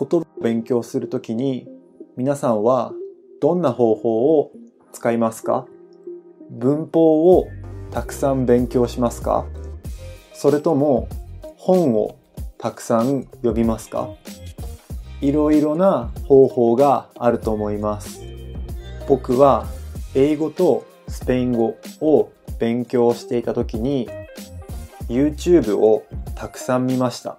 言葉を勉強するときに皆さんはどんな方法を使いますか？文法をたくさん勉強しますか？それとも本をたくさん読みますか？いろいろな方法があると思います。僕は英語とスペイン語を勉強していた時に YouTube をたくさん見ました。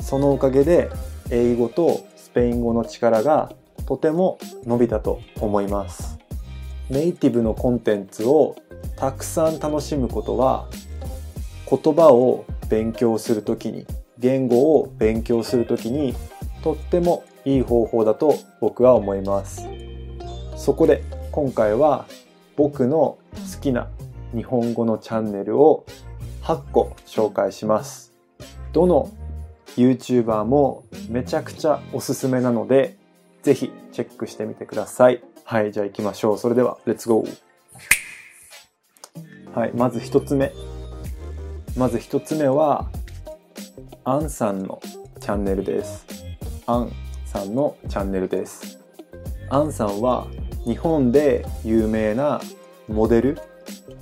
そのおかげで英語とスペイン語の力がとても伸びたと思います。ネイティブのコンテンツをたくさん楽しむことは言葉を勉強するときに言語を勉強するときにとってもいい方法だと僕は思います。そこで今回は僕の好きな日本語のチャンネルを8個紹介します。どの YouTuber もめちゃくちゃおすすめなのでぜひチェックしてみてください。はいじゃあ行きましょう。それではレッツゴーはいまず1つ目。まず1つ目はアンさんのチャンネルです。アンさんのチャンネルです。アンさんは日本で有名なモデル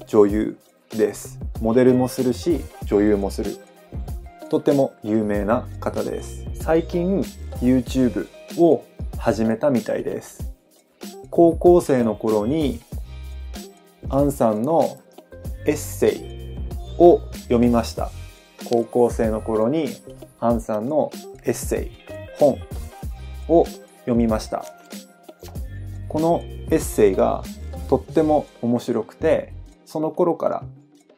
女優です。モデルもするし女優もする。とても有名な方です。最近 YouTube を始めたみたいです。高校生の頃にアンさんのエッセイを読みました。高校生の頃にアンさんのエッセイ本を読みました。このエッセイがとっても面白くてその頃から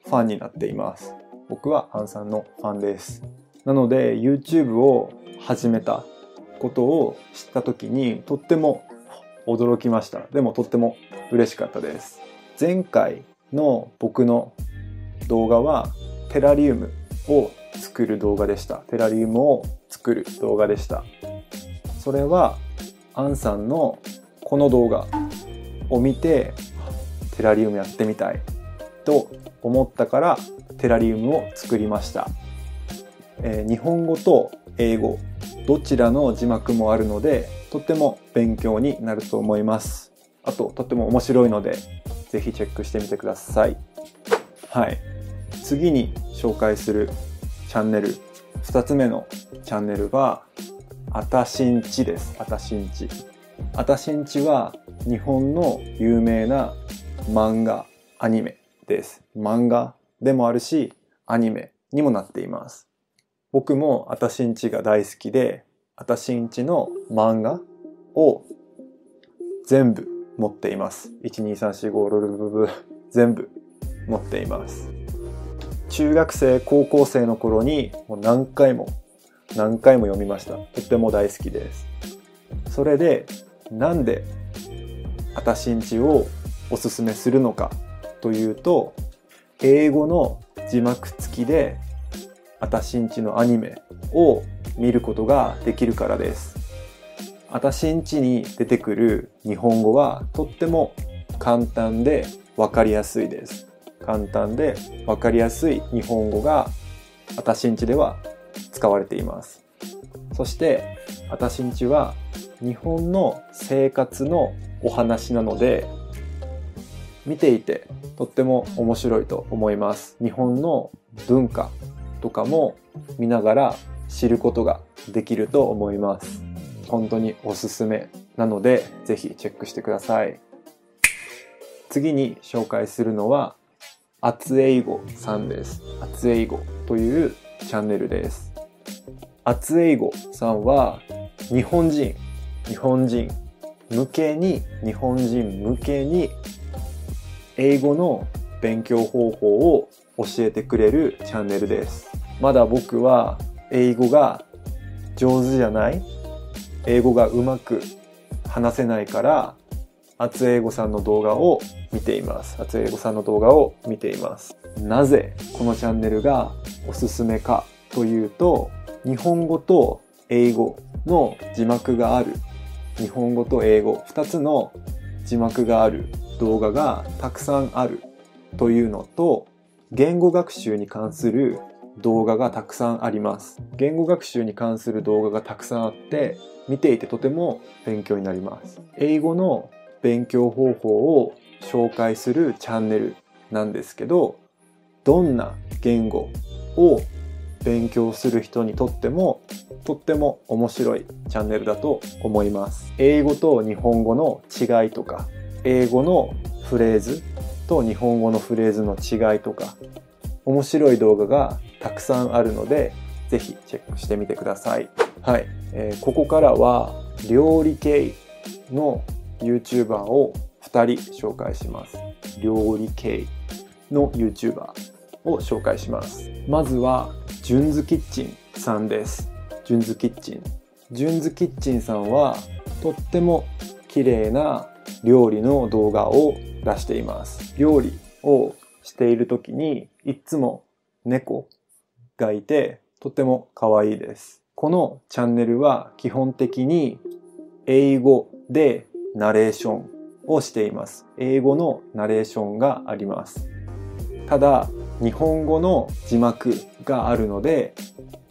ファンになっています。僕はアンさんのファンです。なので YouTube を始めたことを知った時にとっても驚きました。でもとっても嬉しかったです。前回の僕の動画はテラリウムを作る動画でした。テラリウムを作る動画でした。それはアンさんのこの動画を見てテラリウムやってみたいと思ったからテラリウムを作りました、えー、日本語と英語どちらの字幕もあるのでとっても勉強になると思います。あととっても面白いのでぜひチェックしてみてください。はい。次に紹介するチャンネル2つ目のチャンネルはあたしんちです。あたしんちあたしんちは日本の有名な漫画アニメ。です。漫画でもあるしアニメにもなっています。僕もあたしんちが大好きであたしんちの漫画を全部持っています。12345全部持っています中学生高校生の頃にもう何回も何回も読みましたとっても大好きですそれでなんであたしんちをおすすめするのかというと英語の字幕付きであたしんちのアニメを見ることができるからです。あたしんちに出てくる日本語はとっても簡単でわかりやすいです。簡単でわかりやすい日本語があたしんちでは使われています。そしてあたしんちは日本の生活のお話なので見ていてとっても面白いと思います。日本の文化とかも見ながら知ることができると思います。本当におすすめなので、ぜひチェックしてください。次に紹介するのは、あつえいごさんです。あつえいごというチャンネルです。あつえいごさんは、日本人、日本人向けに、日本人向けに、英語の勉強方法を教えてくれるチャンネルです。まだ僕は英語が上手じゃない。英語がうまく話せないから厚英語さんの動画を見ています。厚英語さんの動画を見ています。なぜこのチャンネルがおすすめかというと日本語と英語の字幕がある。日本語と英語2つの字幕がある。動画がたくさんあるというのと言語学習に関する動画がたくさんあります。言語学習に関する動画がたくさんあって見ていてとても勉強になります。英語の勉強方法を紹介するチャンネルなんですけどどんな言語を勉強する人にとってもとっても面白いチャンネルだと思います。英語と日本語の違いとか英語のフレーズと日本語のフレーズの違いとか面白い動画がたくさんあるのでぜひチェックしてみてください。はい、えー、ここからは料理系の YouTuber を2人紹介します。料理系の YouTuber を紹介します。まずはジュンズキッチンさんです。ジュンズキッチン。ジュンズキッチンさんはとっても綺麗な料理の動画を出しています。料理をしている時にいつも猫がいてとても可愛いです。このチャンネルは基本的に英語でナレーションをしています。英語のナレーションがあります。ただ日本語の字幕があるので、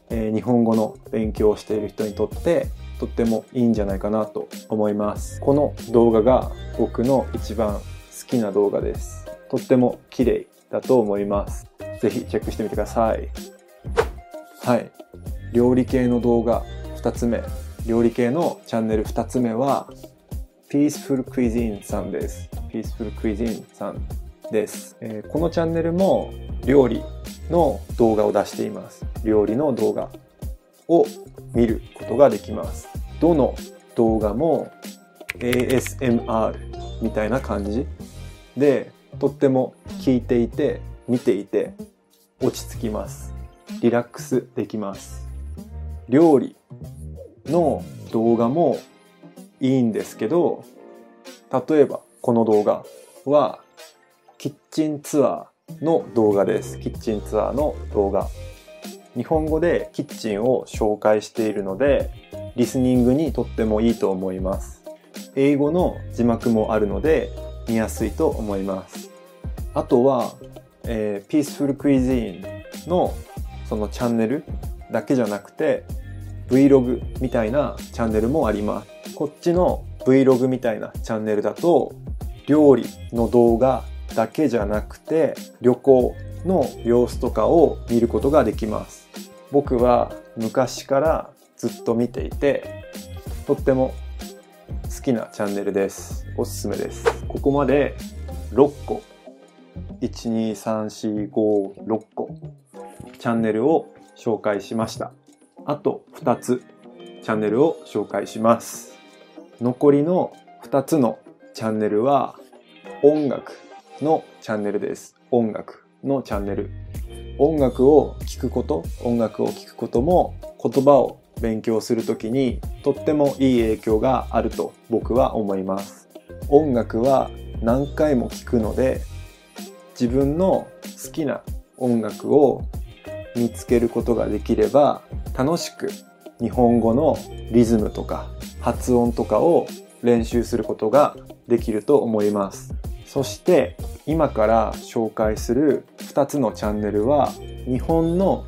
えー、日本語の勉強をしている人にとってとってもいいんじゃないかなと思います。この動画が僕の一番好きな動画です。とっても綺麗だと思います。ぜひチェックしてみてください。はい。料理系の動画2つ目。料理系のチャンネル2つ目は Peaceful Cuisine さんです。Peaceful Cuisine さんです、えー、このチャンネルも料理の動画を出しています。料理の動画。を見ることができます。どの動画も ASMR みたいな感じでとっても聞いていて見ていて落ち着きます。リラックスできます。料理の動画もいいんですけど例えばこの動画はキッチンツアーの動画です。キッチンツアーの動画。日本語でキッチンを紹介しているのでリスニングにとってもいいと思います。英語の字幕もあるので見やすいと思います。あとは、えー、Peaceful Cuisine のそのチャンネルだけじゃなくて Vlog みたいなチャンネルもあります。こっちの Vlog みたいなチャンネルだと料理の動画だけじゃなくて旅行の様子とかを見ることができます。僕は昔からずっと見ていてとっても好きなチャンネルです。おすすめです。ここまで6個。12345 6個。チャンネルを紹介しました。あと2つチャンネルを紹介します。残りの2つのチャンネルは音楽。のチャンネルです。音楽のチャンネル。音楽を聴くこと音楽を聴くことも言葉を勉強するときにとってもいい影響があると僕は思います。音楽は何回も聴くので自分の好きな音楽を見つけることができれば楽しく日本語のリズムとか発音とかを練習することができると思います。そして今から紹介する2つのチャンネルは日本の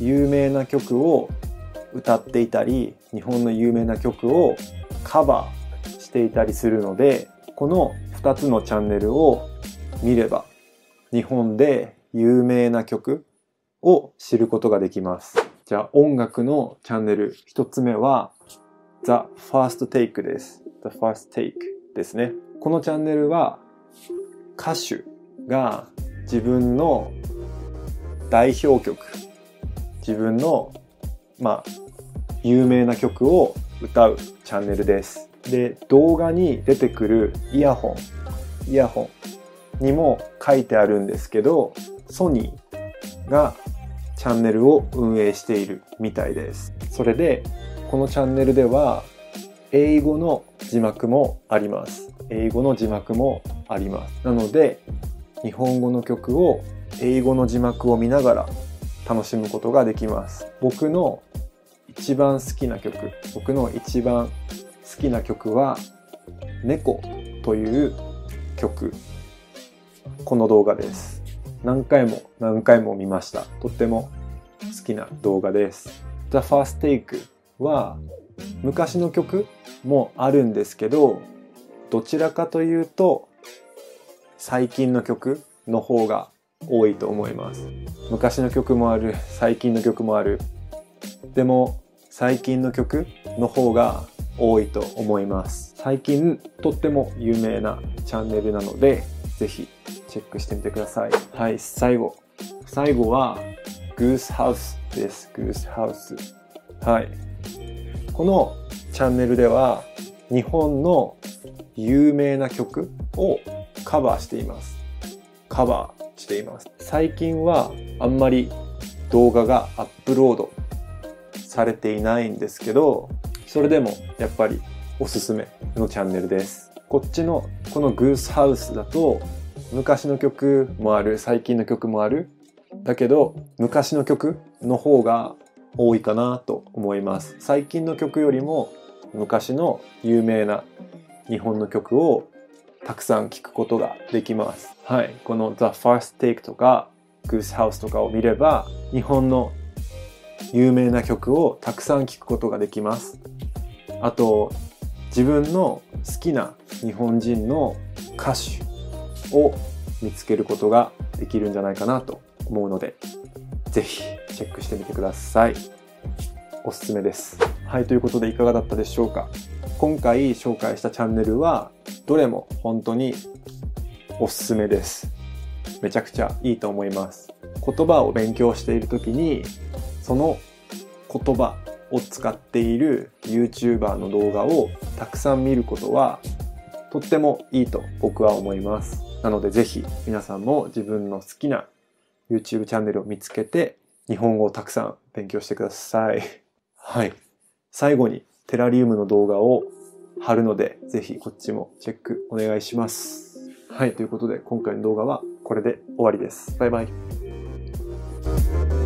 有名な曲を歌っていたり日本の有名な曲をカバーしていたりするのでこの2つのチャンネルを見れば日本で有名な曲を知ることができます。じゃあ音楽のチャンネル一つ目は The First Take です。The First Take ですね。このチャンネルは歌手が自分の代表曲、自分のまあ有名な曲を歌うチャンネルです。で、動画に出てくるイヤホン、イヤホンにも書いてあるんですけど、ソニーがチャンネルを運営しているみたいです。それで、このチャンネルでは、英語の字幕もあります。英語の字幕もあります。なので、日本語の曲を英語の字幕を見ながら楽しむことができます。僕の一番好きな曲、僕の一番好きな曲は、猫という曲この動画です。何回も何回も見ました。とっても好きな動画です。The First Take は昔の曲もあるんですけど、どちらかというと最近の曲の方が多いと思います。昔の曲もある、最近の曲もある。でも最近の曲の方が多いと思います。最近とっても有名なチャンネルなので、ぜひチェックしてみてください。はい、最後。最後は、グースハウスです。グースハウス。はい。このチャンネルでは、日本の有名な曲をカバーしています。カバーしています。最近はあんまり動画がアップロードされていないんですけど、それでもやっぱりおすすめのチャンネルです。こっちのこのグースハウスだと昔の曲もある、最近の曲もある。だけど昔の曲の方が多いかなと思います。最近の曲よりも昔の有名な日本の曲をたくさん聴くことができます。はい。この The First Take とか Goose House とかを見れば日本の有名な曲をたくさん聴くことができます。あと、自分の好きな日本人の歌手を見つけることができるんじゃないかなと思うので、ぜひチェックしてみてください。おすすめです。はい、ということでいかがだったでしょうか？今回紹介したチャンネルは、どれも本当におすすめです。めちゃくちゃいいと思います。言葉を勉強している時に、その言葉を使っている YouTuber の動画をたくさん見ることはとってもいいと僕は思います。なのでぜひ皆さんも自分の好きな YouTube チャンネルを見つけて日本語をたくさん勉強してください。はい。最後にテラリウムの動画を貼るのでぜひこっちもチェックお願いします。はい。ということで今回の動画はこれで終わりです。バイバイ。